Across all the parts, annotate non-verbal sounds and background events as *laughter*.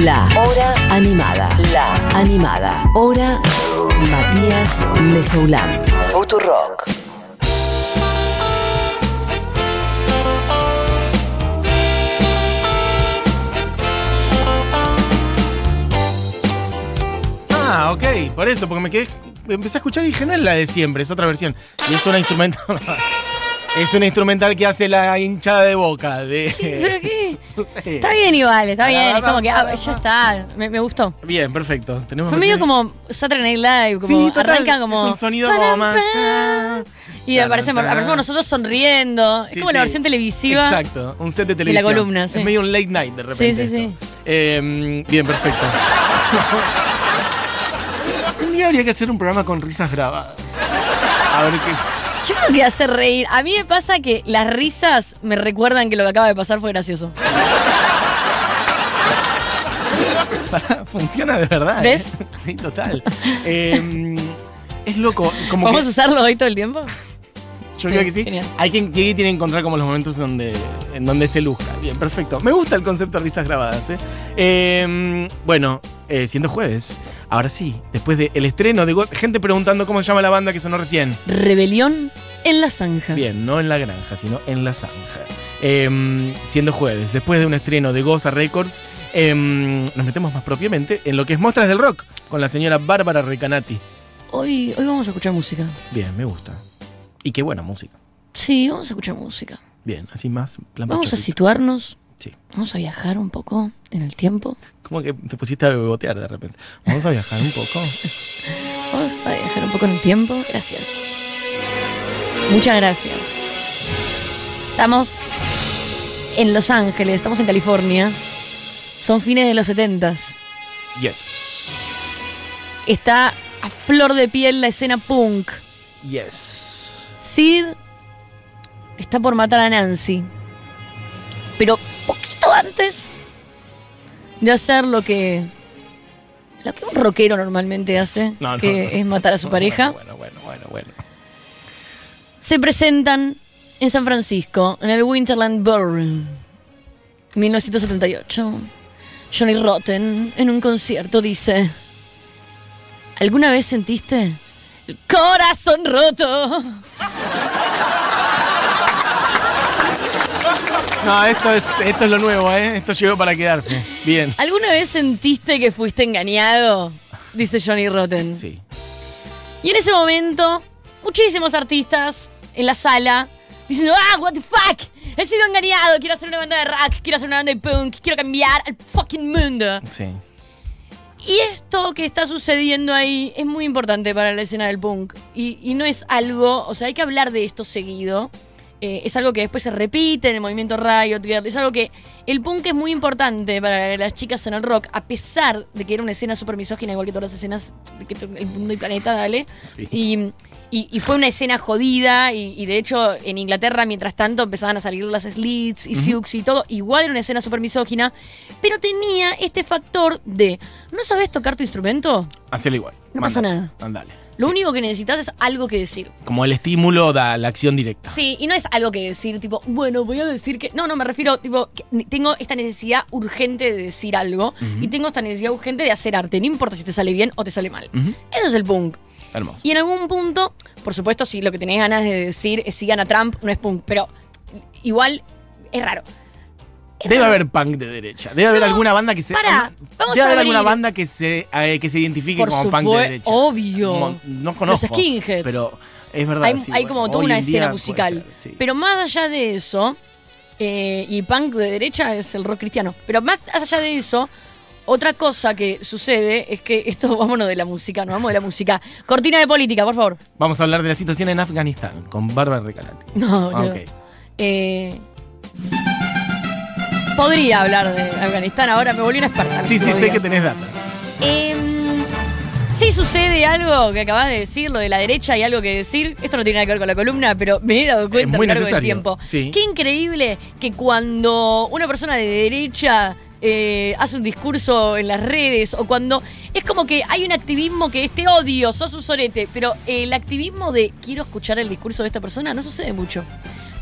La Hora Animada. La Animada. Hora Matías Mesoulán. Futurock. Ah, ok, por eso, porque me quedé. Empecé a escuchar y dije, no es la de siempre, es otra versión. Y es una instrumental. *laughs* es una instrumental que hace la hinchada de boca. De, ¿Pero qué? Sé. Está bien igual, está bien. Es como que ah, ya está. Me, me gustó. Bien, perfecto. Tenemos Fue medio como Saturday Night Live, como Sí, total, arranca como. Es un sonido como más. Y aparecemos, aparecemos nosotros sonriendo. es Sí, como la sí. versión televisiva. Exacto, un set de televisión. columna, sí. Es medio un late night de repente. Sí, sí, esto. Eh, bien, perfecto. *laughs* un día habría que hacer un programa con risas grabadas. A ver qué. Yo creo que hace reír. A mí me pasa que las risas me recuerdan que lo que acaba de pasar fue gracioso. Pará, *laughs* funciona de verdad. ¿eh? ¿Ves? Sí, total. Eh, es loco. Como ¿Vamos que, a usarlo hoy todo el tiempo? yo sí, creo que sí. genial. Hay quien, quien tiene que encontrar como los momentos donde, en donde se luzca. Bien, perfecto. Me gusta el concepto de risas grabadas. ¿eh? Eh, bueno, eh, siendo jueves, ahora sí, después del estreno de gente preguntando cómo se llama la banda que sonó recién. Rebelión en la zanja. Bien, no en la granja, sino en la zanja. Eh, siendo jueves, después de un estreno de Goza Records, eh, nos metemos más propiamente en lo que es Mostras del Rock con la señora Bárbara Recanati. Hoy, hoy vamos a escuchar música. Bien, me gusta. Y qué buena música. Sí, vamos a escuchar música. Bien, así más. plan Vamos a situarnos. Sí. Vamos a viajar un poco en el tiempo. Como que te pusiste a bebotear de repente. Vamos a viajar un poco. *laughs* Vamos a viajar un poco en el tiempo. Gracias. Muchas gracias. Estamos en Los Ángeles, estamos en California. Son fines de los 70 Yes. Está a flor de piel la escena punk. Yes. Sid está por matar a Nancy. Pero poquito antes de hacer lo que. Lo que un rockero normalmente hace, No, no, que no. es matar a su pareja. Bueno, bueno, bueno, bueno. se presentan en San Francisco, en el Winterland Ballroom, 1978. Johnny Rotten, en un concierto, dice: ¿Alguna vez sentiste el corazón roto? No, esto es, esto es lo nuevo, ¿eh? Esto llegó para quedarse. Bien. ¿Alguna vez sentiste que fuiste engañado? Dice Johnny Rotten. Sí. Y en ese momento, muchísimos artistas en la sala diciendo, ah, what the fuck, he sido engañado, quiero hacer una banda de rock, quiero hacer una banda de punk, quiero cambiar al fucking mundo. Sí. Y esto que está sucediendo ahí es muy importante para la escena del punk. Y, y no es algo, o sea, hay que hablar de esto seguido. Eh, es algo que después se repite en el movimiento Riot Girl. Es algo que el punk es muy importante para las chicas en el rock, a pesar de que era una escena súper misógina, igual que todas las escenas que el mundo y planeta, dale. Sí. Y, y- y fue una escena jodida. Y, y de hecho, en Inglaterra, mientras tanto, empezaban a salir las Slits y Sioux y todo. Igual era una escena súper misógina. Pero tenía este factor de: ¿no sabes tocar tu instrumento? Hacelo igual. No pasa nada. Andale. Lo Sí. único que necesitas es algo que decir. Como el estímulo da la acción directa. Sí, y no es algo que decir, tipo, bueno, voy a decir que. No, no, me refiero, tipo, que tengo esta necesidad urgente de decir algo y tengo esta necesidad urgente de hacer arte. No importa si te sale bien o te sale mal. Eso es el punk. Hermoso. Y en algún punto, por supuesto, si lo que tenés ganas de decir es sigan a Trump, no es punk, pero igual es raro. Debe haber punk de derecha. Debe haber alguna banda que se. vamos debe haber alguna banda que se, eh, que se identifique Por como punk de derecha. obvio. No conozco. Los skinheads. Pero es verdad. hay sí, hay bueno, como toda una en escena musical. puede ser, sí. Pero más allá de eso, eh, y punk de derecha es el rock cristiano, pero más allá de eso, otra cosa que sucede es que *laughs* esto, vámonos de la música, no vamos de la música. Cortina de política, por favor. Vamos a hablar de la situación en Afganistán con Bárbara Recalati. No, Ah, no. ok. Eh, podría hablar de Afganistán ahora, me volví una experta. Sí, sí, sé que tenés data. Em, sí sucede algo que acabas de decir, lo de la derecha y algo que decir. Esto no tiene nada que ver con la columna, pero me he dado cuenta a lo largo del tiempo. sí. Qué increíble que cuando una persona de derecha eh, hace un discurso en las redes o cuando es como que hay un activismo que es te odio, sos un sorete, pero el activismo de quiero escuchar el discurso de esta persona no sucede mucho.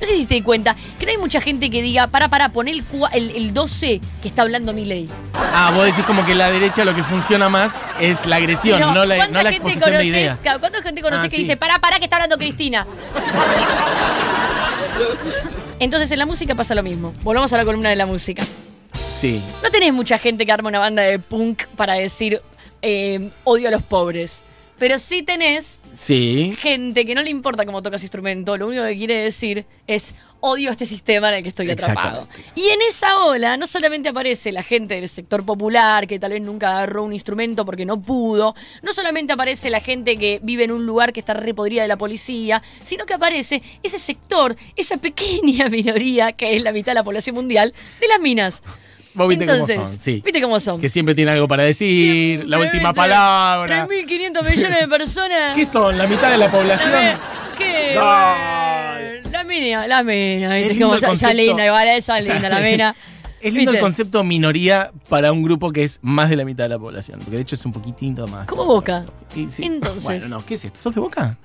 No sé si te di cuenta que no hay mucha gente que diga, para, para, pon el, el, el 12 que está hablando mi ley. Ah, vos decís como que la derecha lo que funciona más es la agresión, no la, no la exposición de ideas. ¿Cuánta gente conoces Ah, que sí. dice, para, para, que está hablando Cristina? Entonces en la música pasa lo mismo. Volvamos a la columna de la música. Sí. No tenés mucha gente que arma una banda de punk para decir eh, odio a los pobres. Pero sí tenés Sí. gente que no le importa cómo tocas instrumento, lo único que quiere decir es odio a este sistema en el que estoy atrapado. Y en esa ola no solamente aparece la gente del sector popular que tal vez nunca agarró un instrumento porque no pudo, no solamente aparece la gente que vive en un lugar que está repodrida de la policía, sino que aparece ese sector, esa pequeña *laughs* minoría que es la mitad de la población mundial de las minas. Vos viste Entonces, cómo son, sí. ¿Viste cómo son? Que siempre tiene algo para decir, la última palabra. 3.500 millones de personas. *laughs* ¿Qué son? ¿La mitad de la población? La ¿Qué? La mina, la mina, Es lindo Como esa, linda, igual, esa linda, la *laughs* mina. Es lindo el concepto minoría para un grupo que es más de la mitad de la población. Porque de hecho es un poquitito más. Como Boca. Sí. Entonces. Bueno, no, ¿qué es esto? ¿Sos de boca?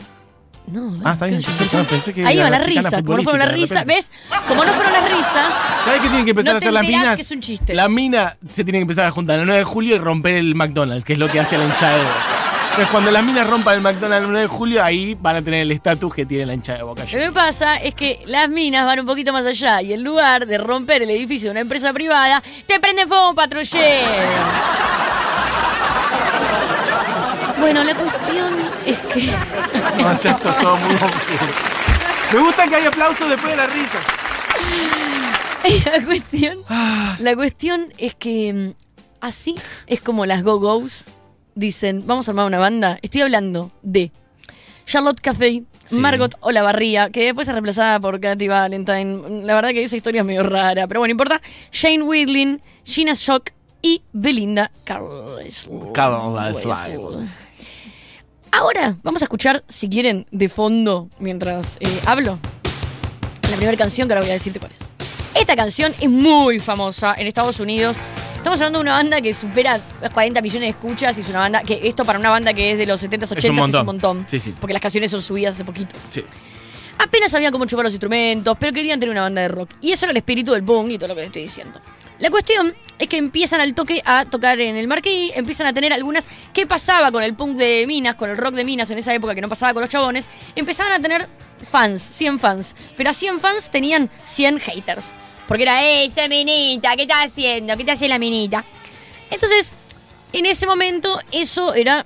No, Ah, está bien. yo, pensé que Ahí van la risas. Como no fueron las risas, ¿ves? Como no fueron las risas, ¿Sabes qué tienen que empezar No a hacer las minas? que es un chiste. La mina se tiene que empezar a juntar el 9 de julio y romper el McDonald's, que es lo que hace la hinchada de boca. Entonces, cuando las minas rompan el McDonald's el 9 de julio, ahí van a tener el estatus que tiene la hinchada de boca. lo que pasa es que las minas van un poquito más allá y en lugar de romper el edificio de una empresa privada, te prenden fuego un patrullero. Bueno, la cuestión es que. *laughs* No, ya está todo muy oscuro. Me gusta que hay aplausos después de la risa. *laughs* La cuestión, la cuestión es que mm, así es como las Go-Go's dicen, vamos a armar una banda. Estoy hablando de Charlotte Café, Sí. Margot Olavarría, que después es reemplazada por Katy Valentine. La verdad que esa historia es medio rara, pero bueno, no importa. Shane Whitling, Gina Shock y Belinda Carlisle. Carlisle. Ahora vamos a escuchar, si quieren, de fondo, mientras eh, hablo, la primera canción que ahora voy a decirte cuál es. Esta canción es muy famosa en Estados Unidos. Estamos hablando de una banda que supera las 40 millones de escuchas y es una banda que esto para una banda que es de los 70s, 80s Es un montón. es un montón. Sí, sí. Porque las canciones son subidas hace poquito. Sí. Apenas sabían cómo chupar los instrumentos, pero querían tener una banda de rock. Y eso era el espíritu del punk y todo lo que te estoy diciendo. La cuestión es que empiezan al toque a tocar en el marquee, empiezan a tener algunas... ¿Qué pasaba con el punk de Minas, con el rock de Minas en esa época que no pasaba con los chabones? Empezaban a tener fans, 100 fans. Pero a 100 fans tenían 100 haters. Porque era, ¡eh, esa minita! ¿Qué está haciendo? ¿Qué te hace la minita? Entonces, en ese momento, eso era.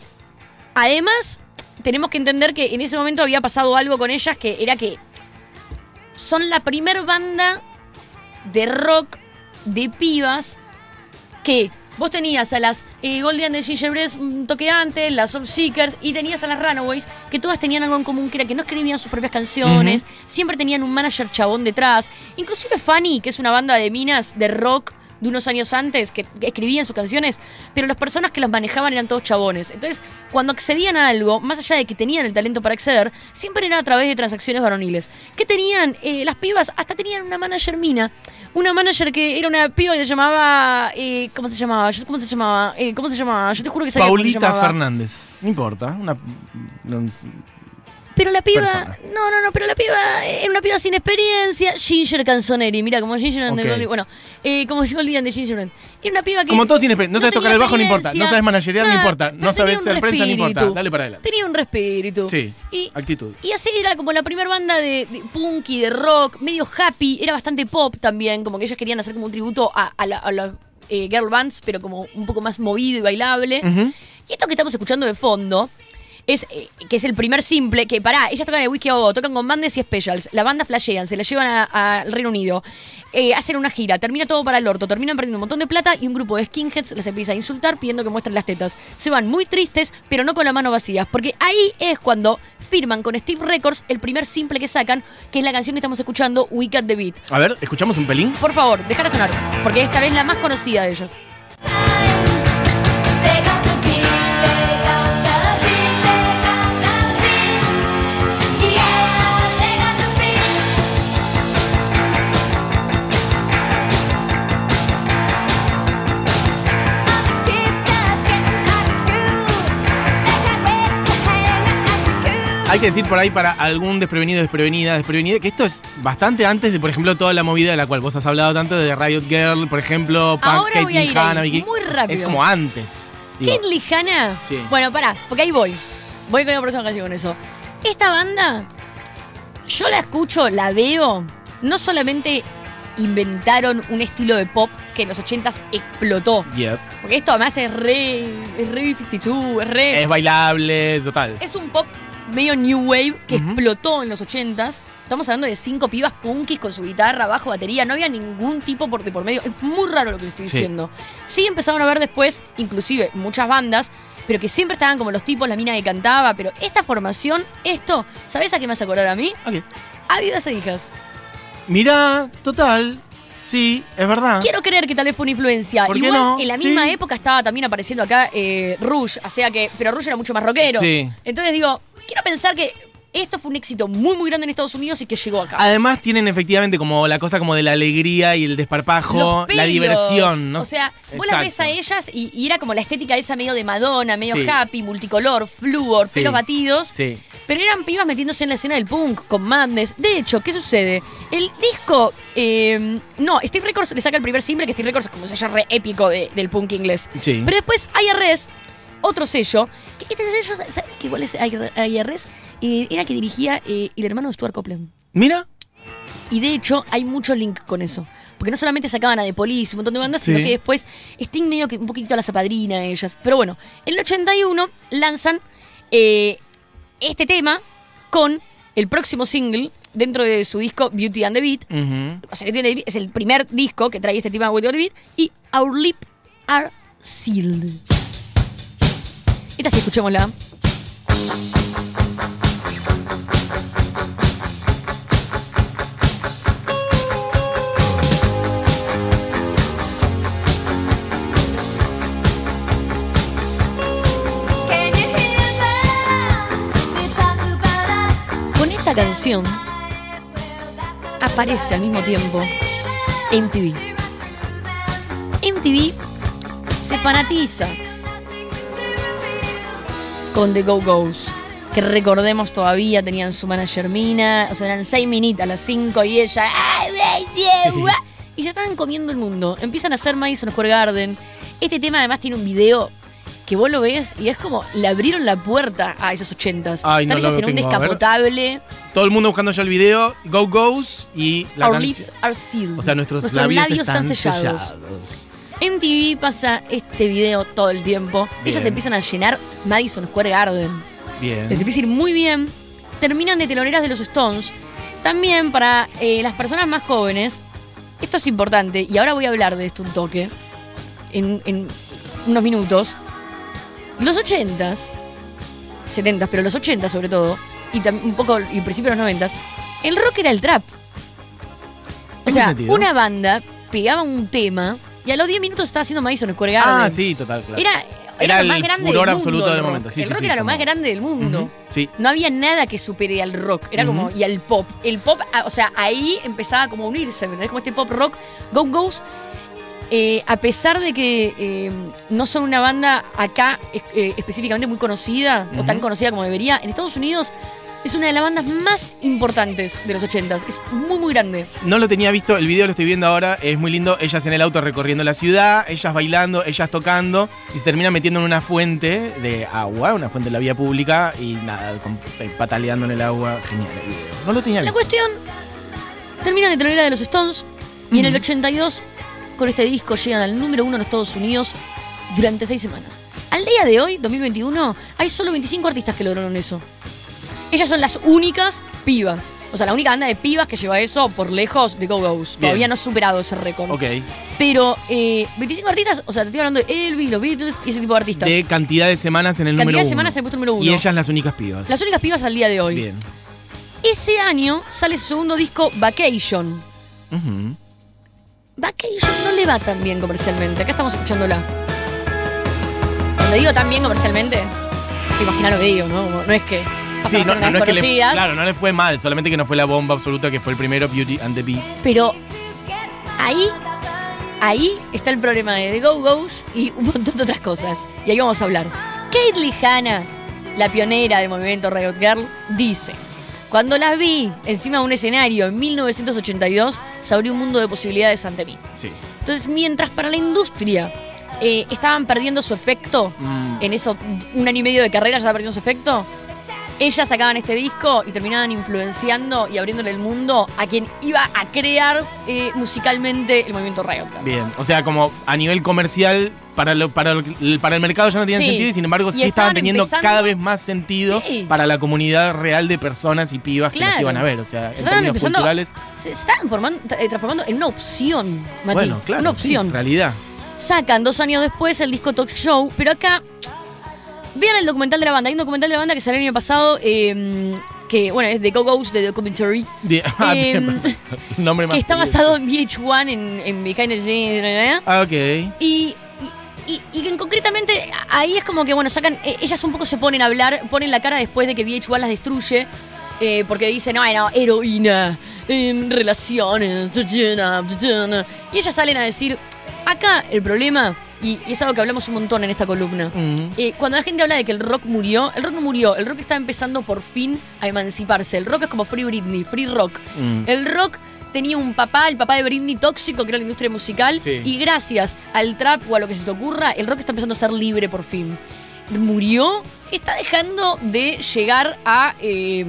Además, tenemos que entender que en ese momento había pasado algo con ellas que era que son la primer banda de rock de pibas que vos tenías a las eh, Golden de Gingerbread un toque antes, las Seekers y tenías a las Runaways que todas tenían algo en común que era que no escribían sus propias canciones, siempre tenían un manager chabón detrás, inclusive Fanny, que es una banda de minas de rock de unos años antes que escribían sus canciones, pero las personas que las manejaban eran todos chabones. Entonces, cuando accedían a algo, más allá de que tenían el talento para acceder, siempre era a través de transacciones varoniles. ¿Qué tenían? Eh, las pibas hasta tenían una manager mina. Una manager que era una piba que se llamaba. eh, ¿Cómo se llamaba? Yo- ¿Cómo se llamaba? Eh, ¿Cómo se llamaba? Yo te juro que sabía cómo se Paulita llamaba. Fernández. No importa. Una, Pero la piba. Persona. No, no, no, pero la piba era una piba sin experiencia. Ginger Canzoneri, mira, como Ginger and the Ok. Golden- Bueno, eh, como and the Ginger. Era una piba que. Como todos sin experiencia. No sabes tocar el bajo, no importa. No sabes managerear, no importa. No sabes ser prensa, no importa. Dale para adelante. Tenía un respirito. Sí. Y, Actitud. y así era como la primera banda de, de punk y de rock, medio happy, era bastante pop también, como que ellos querían hacer como un tributo a, a la, a la, eh, girl bands, pero como un poco más movido y bailable. Y esto que estamos escuchando de fondo es eh, que es el primer simple, que pará, ellas tocan el Whisky a Go, tocan con bandes y specials, la banda flashean, se la llevan al Reino Unido, eh, hacen una gira, termina todo para el orto, terminan perdiendo un montón de plata y un grupo de skinheads les empieza a insultar pidiendo que muestren las tetas. Se van muy tristes, pero no con la mano vacías, porque ahí es cuando firman con Steve Records el primer simple que sacan, que es la canción que estamos escuchando, We Got the Beat. A ver, ¿escuchamos un pelín? Por favor, déjala sonar, porque esta vez la más conocida de ellos. Hay que decir por ahí para algún desprevenido, desprevenida, desprevenida, que esto es bastante antes de, por ejemplo, toda la movida de la cual vos has hablado tanto, de Riot Girl, por ejemplo, Ahora voy a ir Hanna, muy es- rápido. Es como antes. Kate Hanna. Sí. Bueno, pará, porque ahí voy. Voy con la próxima canción con eso. Esta banda, yo la escucho, la veo. No solamente inventaron un estilo de pop que en los 80s explotó. Yep. Porque esto además es re. Es re B52, es re. Es bailable, total. Es un pop medio new wave que explotó en los 80s. Estamos hablando de cinco pibas punkis con su guitarra, bajo, batería. No había ningún tipo por, de por medio. Es muy raro lo que estoy diciendo. Sí empezaron a ver después, inclusive, muchas bandas, pero que siempre estaban como los tipos, la mina que cantaba. Pero esta formación, esto, ¿sabes a qué me hace acordar a mí? Ok. A Vidas e Hijas. Mirá, total. Sí, es verdad. Quiero creer que tal vez fue una influencia. ¿Por qué Igual no? en la misma Sí. época estaba también apareciendo acá eh, Rouge, o sea que, pero Rouge era mucho más rockero. Sí. Entonces digo, quiero pensar que esto fue un éxito muy muy grande en Estados Unidos y que llegó acá. Además tienen efectivamente como la cosa como de la alegría y el desparpajo, la diversión, ¿no? O sea, vos la ves Exacto. a ellas y, y era como la estética esa medio de Madonna, medio Sí. happy, multicolor, flúor, Sí. pelos batidos. Sí. Pero eran pibas metiéndose en la escena del punk con Madness. De hecho, ¿qué sucede? El disco. eh, no, Steve Records le saca el primer single, que Steve Records es como un sello re épico de- del punk inglés. Sí. Pero después IRS, otro sello. Que este sello, ¿sabes qué igual es IRS? Eh, era que dirigía eh, el hermano de Stuart Copeland. Mira, Y de hecho, hay mucho link con eso. Porque no solamente sacaban a The Police, un montón de bandas, Sí. sino que después Sting medio que un poquito a la zapadrina de ellas. Pero bueno, en el 81 lanzan eh, este tema con el próximo single dentro de su disco Beauty and the Beat. ujú. O sea, Beauty and the Beat es el primer disco que trae este tema Beauty and the Beat. Y Our Lips Are Sealed. Talk about us. Con esta canción aparece al mismo tiempo MTV. MTV se fanatiza con The Go Go's. Que recordemos todavía tenían su manager Mina. O sea, eran seis minitas, las cinco y ella. Y se estaban comiendo el mundo. Empiezan a hacer Madison Square Garden. Este tema además tiene un video que vos lo ves y es como le abrieron la puerta a esos ochentas. Ay, no ellas en un descapotable. Todo el mundo buscando ya el video, Go Goes y la Our lips are sealed. O sea, nuestros, Nuestros labios, están, sellados. sellados. MTV pasa este video todo el tiempo. Bien. Ellas empiezan a llenar Madison Square Garden. Bien. Les empieza a ir muy bien. Terminan de teloneras de los Stones. También para eh, las personas más jóvenes, esto es importante, y ahora voy a hablar de esto un toque, en, en unos minutos. Los 80s, 70s, pero los 80s sobre todo, y un poco y principios de los 90s, el rock era el trap. O ¿En qué sea, sentido? una banda pegaba un tema y a los 10 minutos estaba haciendo Madison Square Garden. Ah, sí, total, claro. Era, era, Era lo más el grande furor del mundo. absoluto el del momento. Sí, el sí, rock sí, era lo más grande del mundo. Sí. No había nada que supere al rock. Era como. Y al pop. El pop, ah, o sea, ahí empezaba como a unirse. ¿me entendés? Como este pop rock. Go Go's. eh, a pesar de que eh, no son una banda acá es- eh, específicamente muy conocida o tan conocida como debería, en Estados Unidos es una de las bandas más importantes de los 80s. Es muy, muy grande. No lo tenía visto, el video lo estoy viendo ahora, es muy lindo. Ellas en el auto recorriendo la ciudad, ellas bailando, ellas tocando, y se terminan metiendo en una fuente de agua, una fuente de la vía pública, y nada, con- eh, pataleando en el agua. Genial el video. No lo tenía La visto. cuestión termina de telonera de los Stones y en el Ujú. 82 con este disco llegan al número uno en Estados Unidos durante seis semanas. Al día de hoy, 2021, hay solo 25 artistas que lograron eso. Ellas son las únicas pibas. O sea, la única banda de pibas que lleva eso por lejos de Go Go's. Bien. Todavía no ha superado ese récord. Ok. Pero eh, 25 artistas, o sea, te estoy hablando de Elvis, los Beatles y ese tipo de artistas. De cantidad de semanas en el Cantidad número de uno. semanas en el puesto número uno. Y ellas las únicas pibas. Las únicas pibas al día de hoy. Bien. Ese año sale su segundo disco, Vacation. Ujú. Vacation no le va tan bien comercialmente. Acá estamos escuchándola. Cuando digo tan bien comercialmente, te imaginas lo que digo, ¿no? No es que Sí, no, no, unas no es que le, conocidas, claro, no le fue mal, solamente que no fue la bomba absoluta que fue el primero Beauty and the Beat. pero ahí, ahí está el problema de The Go Go's y un montón de otras cosas. Y ahí vamos a hablar. Kate Hanna, la pionera del movimiento Riot Girl, dice: Cuando las vi encima de un escenario en 1982, se abrió un mundo de posibilidades ante mí. Sí. Entonces, mientras para la industria eh, estaban perdiendo su efecto, Mm. en eso, un año y medio de carrera ya perdiendo su efecto, ellas sacaban este disco y terminaban influenciando y abriéndole el mundo a quien iba a crear eh, musicalmente el movimiento Riot. Bien, o sea, como a nivel comercial, para, lo- para, lo- para el mercado ya no tenían Sí. sentido y sin embargo Y sí estaban estaban teniendo empezando- cada vez más sentido Sí. para la comunidad real de personas y pibas que los iban a ver. O sea, Se en términos empezando- culturales. Se estaban formando- eh, transformando en una opción, Mati. Bueno, claro. Una sí, opción. realidad. Sacan dos años después el disco Talk Show, pero acá. Vean el documental de la banda. Hay un documental de la banda que salió el año pasado, eh, que, bueno, es The Go Go's The Documentary, *laughs* Bien, ah, bien, Em. El nombre más que está basado en VH1, en, en Behind the Scenes. Ah, ok. Y, y, y- y que concretamente ahí es como que, bueno, sacan. eh, ellas un poco se ponen a hablar, ponen la cara después de que VH1 las destruye, eh, porque dicen, no, no, heroína, em, relaciones, tutuna, tutuna". y ellas salen a decir, acá el problema, y, y es algo que hablamos un montón en esta columna. Mm. eh, cuando la gente habla de que el rock murió, el rock no murió, el rock está empezando por fin a emanciparse. El rock es como Free Britney, Free Rock. Mm. El rock tenía un papá, el papá de Britney tóxico, que era la industria musical, Sí. y gracias al trap o a lo que se te ocurra, el rock está empezando a ser libre por fin. Murió, está dejando de llegar a... eh,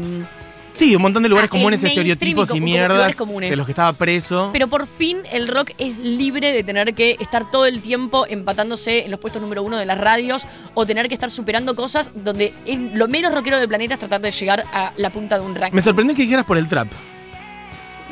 Sí, un montón de lugares Ah, comunes, estereotipos y mierdas de los que estaba preso. pero por fin el rock es libre de tener que estar todo el tiempo empatándose en los puestos número uno de las radios o tener que estar superando cosas donde lo menos rockero del planeta es tratar de llegar a la punta de un ranking. Me sorprendió que dijeras por el trap.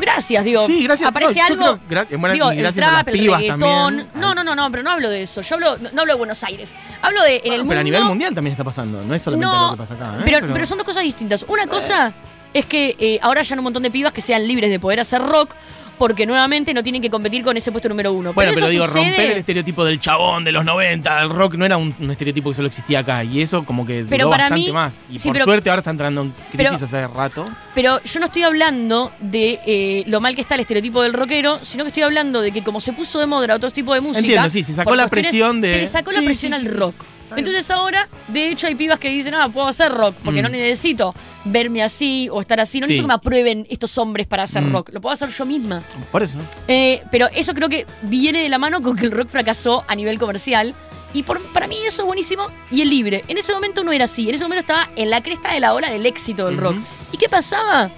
Gracias, digo. Sí, gracias. Aparece No, algo. creo- gra- bueno, digo, el gracias a las trap, el reggaetón. No, no, no, no, pero no hablo de eso. Yo hablo, no, no hablo de Buenos Aires. Hablo de en Bueno, el mundo. pero a nivel mundial también está pasando. No es solamente No, lo que pasa acá. ¿eh? pero, pero son dos cosas distintas. Una cosa es que eh, ahora ya hay un montón de pibas que sean libres de poder hacer rock porque nuevamente no tienen que competir con ese puesto número uno. Bueno, pero, eso digo, sucede- romper el estereotipo del chabón de los 90, el rock no era un, un estereotipo que solo existía acá. Y eso como que Pero duró para bastante mí- más. Y sí, por pero- suerte ahora está entrando en crisis pero- hace rato. Pero yo no estoy hablando de eh, lo mal que está el estereotipo del rockero, sino que estoy hablando de que como se puso de moda otro tipo de música. Entiendo, sí, se sacó la presión de- Se le sacó la presión sí, al rock. Entonces ahora, de hecho, hay pibas que dicen, ah, puedo hacer rock, porque Mm. no necesito verme así o estar así. No Sí. necesito que me aprueben estos hombres para hacer Mm. rock. Lo puedo hacer yo misma. Por eso. Eh, pero eso creo que viene de la mano con que el rock fracasó a nivel comercial. Y por- para mí eso es buenísimo y es libre. En ese momento no era así. En ese momento estaba en la cresta de la ola del éxito del rock. ¿Y qué pasaba?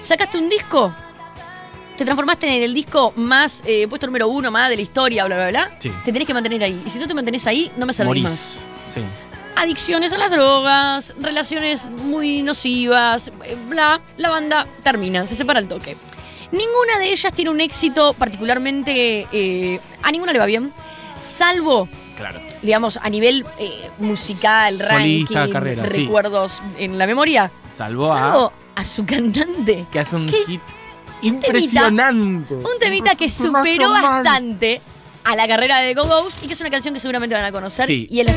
Sacaste un disco, te transformaste en el disco más eh, puesto número uno, más de la historia, bla, bla, bla. Sí. Te tenés que mantener ahí. Y si no te mantenés ahí, no me Morís. más. Sí. Adicciones a las drogas, relaciones muy nocivas, eh, bla, la banda termina, se separa el toque. Ninguna de ellas tiene un éxito particularmente... eh, a ninguna le va bien, salvo Claro. digamos, a nivel eh, musical, Solista, ranking, carrera, sí. recuerdos en la memoria, Salvó a. salvo a su cantante. Que hace un hit impresionante. Un temita que superó bastante a la carrera de Go Go's y que es una canción que seguramente van a conocer. Sí. Y es la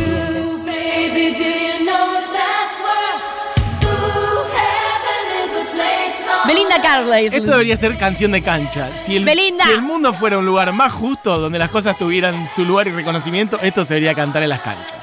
Belinda Carlisle. Esto debería ser canción de cancha. Si el, Belinda. si el mundo fuera un lugar más justo, donde las cosas tuvieran su lugar y reconocimiento, esto se debería cantar en las canchas.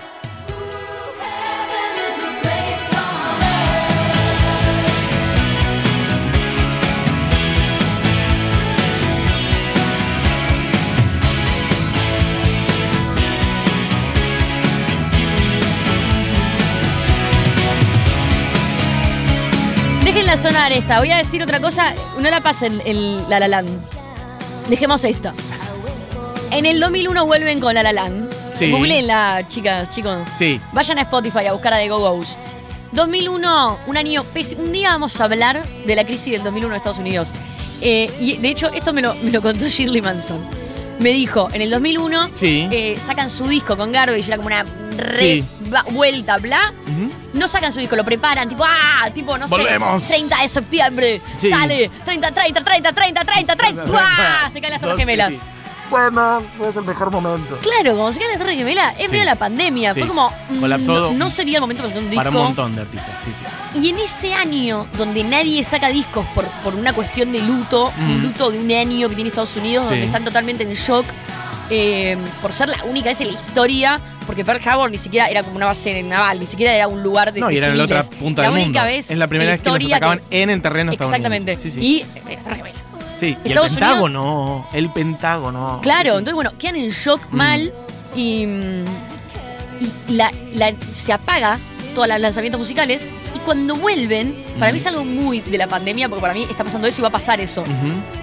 Esta. Voy a decir otra cosa. No la pasen el La La Land. Dejemos esta. En el 2001 vuelven con La La Land. Sí. Googleenla, chicas, chicos. Sí. Vayan a Spotify a buscar a The Go-Go's. 2001, un año Un día vamos a hablar de la crisis del 2001 en Estados Unidos. Eh, y de hecho, esto me lo, me lo contó Shirley Manson. Me dijo, en el 2001 Sí. eh, sacan su disco con Garbage, era como una re Sí. bla- vuelta, bla. Ujú. No sacan su disco, lo preparan, tipo, ah, tipo, no Volvemos. sé, 30 de septiembre, Sí. sale, 30, 30, 30, 30, 30, 30, ¡buah! se caen las torres gemelas. Bueno, no es el mejor momento. Claro, como se caen las torres gemelas, es Sí. medio la pandemia, Sí. fue como, mm, Colapsó no, no sería el momento para hacer un disco. Para un montón de artistas, sí, sí. Y en ese año, donde nadie saca discos por, por una cuestión de luto, un Mm. luto de un año que tiene Estados Unidos, Sí. donde están totalmente en shock, eh, por ser la única vez en la historia porque Pearl Harbor ni siquiera era como una base naval, ni siquiera era un lugar de No, y era en la otra punta la del única mundo. vez es la primera vez que historia atacaban en el terreno Exactamente. Sí, sí. Y eh, la Torre Gemela. Sí, y el Pentágono, el Pentágono. Claro, Sí, entonces bueno, quedan en shock Mm. mal y, mm, y la, la- se apaga todos los lanzamientos musicales y cuando vuelven, para mí es algo muy de la pandemia, porque para mí está pasando eso y va a pasar eso.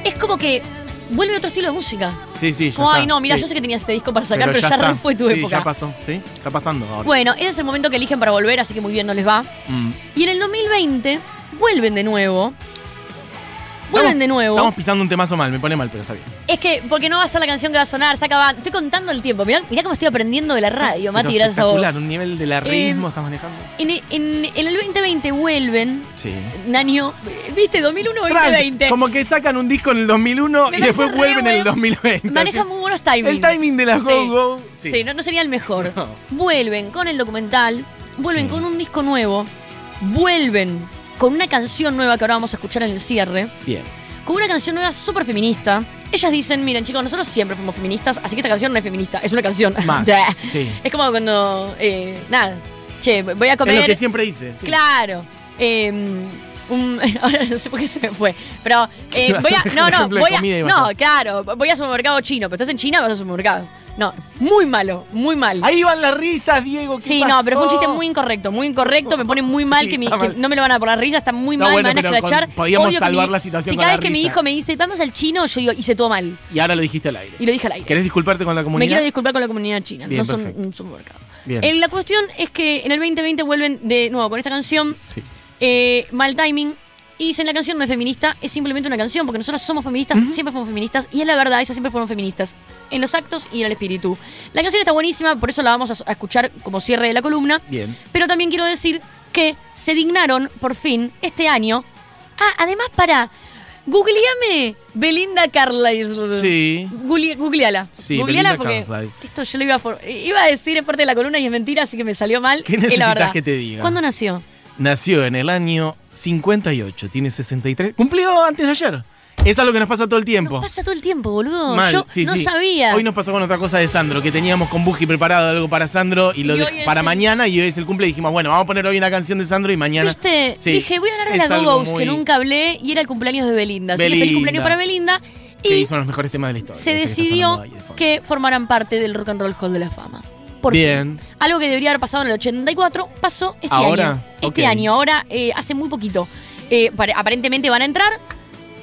Es como que vuelve otro estilo de música. Sí, sí, ya Como, ay no, mira, Sí. yo sé que tenías este disco para sacar, pero, ya, re fue tu Sí, época. ya pasó, sí, está pasando ahora. Bueno, ese es el momento que eligen para volver, así que muy bien no les va. Mm. Y en el 2020 vuelven de nuevo. Vuelven de nuevo. Estamos pisando un temazo mal, me pone mal, pero está bien. Es que, porque no va a ser la canción que va a sonar, se acaba. Estoy contando el tiempo. Mirá, mirá cómo estoy aprendiendo de la radio, Mati, Pero gracias a vos. un nivel de la ritmo Eh, estás manejando. En, en- en el 2020 vuelven, Sí. un año, ¿viste? 2001, Tranqui, 2020. Como que sacan un disco en el 2001 Me y después parece re vuelven en el bueno. 2020. Manejan muy buenos timings. El timing de las Sí. Go Go. Sí, no, no sería el mejor. No. Vuelven con el documental, vuelven Sí. con un disco nuevo, vuelven con una canción nueva que ahora vamos a escuchar en el cierre, Bien. con una canción nueva súper feminista. Ellas dicen, miren chicos, nosotros siempre fuimos feministas, así que esta canción no es feminista, es una canción. *laughs* Más. Sí. Es como cuando, eh, nada, che, voy a Es comer. lo que siempre dice. sí. Claro. eh, un- *laughs* ahora no sé por qué se me fue. Pero eh, *laughs* voy a. No, no, voy a. No, claro. Voy a supermercado chino. Pero estás en China, vas a supermercado. No, muy malo, muy mal. Ahí van las risas, Diego. ¿qué Sí, no, pero fue un pasó? chiste muy incorrecto, muy incorrecto. Me pone muy mal Sí, que, mi- que no me lo van a por la risa, está muy No, mal, bueno, me van a escrachar. podíamos Odio salvar mi- la situación Si cada vez que mi hijo me dice, vamos al chino, yo digo, hice todo mal. Y ahora lo dijiste al aire. Y lo dije al aire. ¿Querés disculparte con la Me comunidad? quiero disculpar con la comunidad china, Bien, no son perfecto. un supermercado. Bien. Eh, la cuestión es que en el 2020 vuelven de nuevo con esta canción. Sí. Eh, mal timing. Y dicen la canción no es feminista, es simplemente una canción, porque nosotros somos feministas, siempre fuimos feministas, y es la verdad, ellas siempre fueron feministas, en los actos y en el espíritu. La canción está buenísima, por eso la vamos a, escuchar como cierre de la columna, Bien. pero también quiero decir que se dignaron, por fin, este año. Ah, además, para. Googleame Belinda Carlisle. Sí. Google- Googleala. Sí, Googleala Belinda porque Carlisle. esto yo lo iba a, iba a decir es parte de la columna y es mentira, así que me salió mal. ¿Qué la necesitas verdad. que te diga? ¿Cuándo nació? Nació en el año 58, tiene 63. Cumplió antes de ayer. Es algo que nos pasa todo el tiempo. Nos pasa todo el tiempo, boludo. Mal, Yo sí, no sí. sabía. Hoy nos pasó con otra cosa de Sandro, que teníamos con Buji preparado algo para Sandro y lo Y para el- mañana y hoy es el cumple y dijimos, bueno, vamos a poner hoy una canción de Sandro y mañana. ¿Viste? Sí, Dije, voy a hablar de la muy- que nunca hablé, y era el cumpleaños de Belinda. Así que feliz Belinda. cumpleaños para Belinda. Que Y hizo los mejores temas de la historia. se que decidió que formaran parte del Rock and Roll Hall de la Fama. Por Bien. Algo que debería haber pasado en el 84 pasó este ¿Ahora? año. Este año, ahora, eh, hace muy poquito. Eh, pare- aparentemente van a entrar.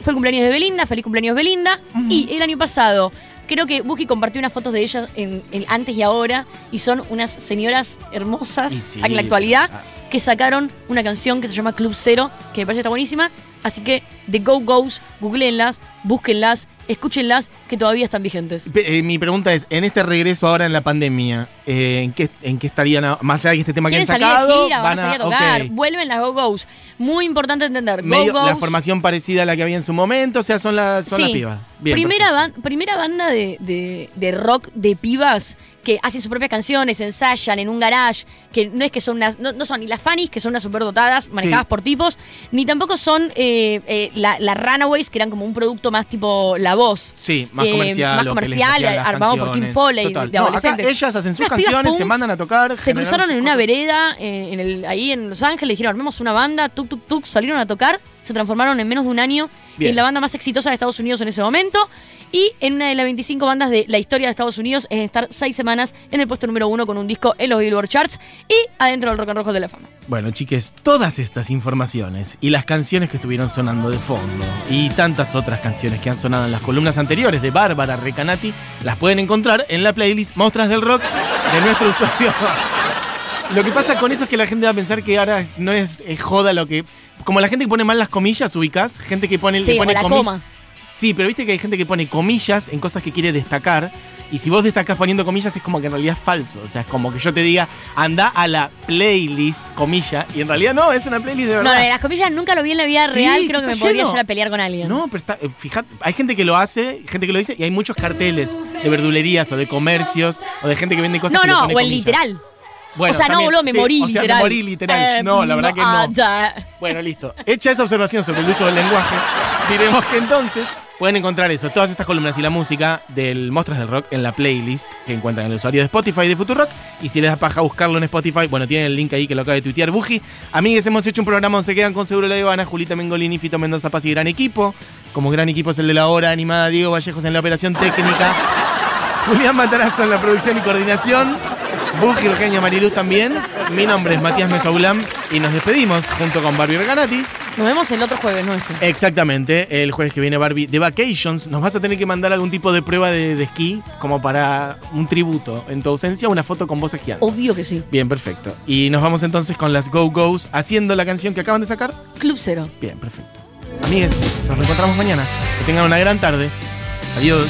Fue el cumpleaños de Belinda, feliz cumpleaños Belinda. Y el año pasado, creo que Buki compartió unas fotos de ellas en, en antes y ahora. Y son unas señoras hermosas sí, en la actualidad ah. que sacaron una canción que se llama Club Cero, que me parece que está buenísima. Así que The Go Go's, googleenlas, búsquenlas, escúchenlas, que todavía están vigentes. Eh, mi pregunta es, en este regreso ahora en la pandemia, eh, ¿en, qué, ¿en qué estarían, a- más allá de este tema que han salir sacado? de gira, van, a salir a tocar, vuelven las Go-Go's. Muy importante entender. Medio- la formación parecida a la que había en su momento, o sea, son, las son las pibas. Bien, primera, ban- primera banda de, de- de rock de pibas que hacen sus propias canciones, ensayan en un garage, que no es que son unas, no, no son ni las Fannies, que son unas superdotadas, manejadas Sí. por tipos, ni tampoco son eh, eh, la- las Runaways, que eran como un producto más tipo La Voz. Sí, más eh, comercial. más comercial, armado por Kim. Foley, Total. de No, acá adolescentes. ellas hacen sus canciones, se mandan a tocar. Se cruzaron en una vereda en el, ahí en Los Ángeles, dijeron, armemos una banda, tuk tuk tuk, salieron a tocar, se transformaron en menos de un año Bien. en la banda más exitosa de Estados Unidos en ese momento. Y en una de las 25 bandas de la historia de Estados Unidos es estar seis semanas en el puesto número uno con un disco en los Billboard Charts y adentro del Rock and Roll de la Fama. Bueno, chiques, todas estas informaciones y las canciones que estuvieron sonando de fondo y tantas otras canciones que han sonado en las columnas anteriores de Bárbara Recanati las pueden encontrar en la playlist Mostras del Rock de nuestro usuario. Lo que pasa con eso es que la gente va a pensar que ahora es- no es, es joda lo que. Como la gente que pone mal las comillas, ubicás, gente que pone, Sí, le o pone la comillas- coma. Sí, pero viste que hay gente que pone comillas en cosas que quiere destacar. Y si vos destacás poniendo comillas, es como que en realidad es falso. O sea, es como que yo te diga, anda a la playlist, comilla. Y en realidad no, es una playlist de No, verdad. de las comillas nunca lo vi en la vida Sí, real, creo que me está podría lleno. llegar a pelear con alguien. No, pero está, eh, fíjate, hay gente que lo hace, gente que lo dice, y hay muchos carteles de verdulerías o de comercios o de gente que vende cosas no, que le no, pone o en comillas. literal. Bueno, o sea, no, boludo, me sí, morí o sea, literal. me morí literal. Eh, no, la verdad que no. ah. Bueno, listo. Hecha esa observación sobre el uso del lenguaje, diremos que entonces Pueden encontrar eso, todas estas columnas y la música del Mostras del Rock en la playlist que encuentran en el usuario de Spotify de Futurock. Y si les da paja buscarlo en Spotify, bueno, tienen el link ahí que lo acaba de tuitear Buji. Amigues, hemos hecho un programa donde se quedan con Seguro La Ivana, Julita Mengolini, Fito Mendoza Paz y gran equipo. Como gran equipo es el de la hora animada, Diego Vallejos en la operación técnica, *laughs* Julián Matarazo en la producción y coordinación, Buji, Eugenio Mariluz también. Mi nombre es Matías Mesoulam y nos despedimos junto con Barbie Reganati. Nos vemos el otro jueves nuestro. Exactamente, el jueves que viene Barbie de Vacations. Nos vas a tener que mandar algún tipo de prueba de, de esquí como para un tributo. En tu ausencia, una foto con vos esquiando. Obvio que sí. Bien, perfecto. Y nos vamos entonces con las Go Go's haciendo la canción que acaban de sacar. Club Cero. Bien, perfecto. Amigues, nos reencontramos mañana. Que tengan una gran tarde. Adiós.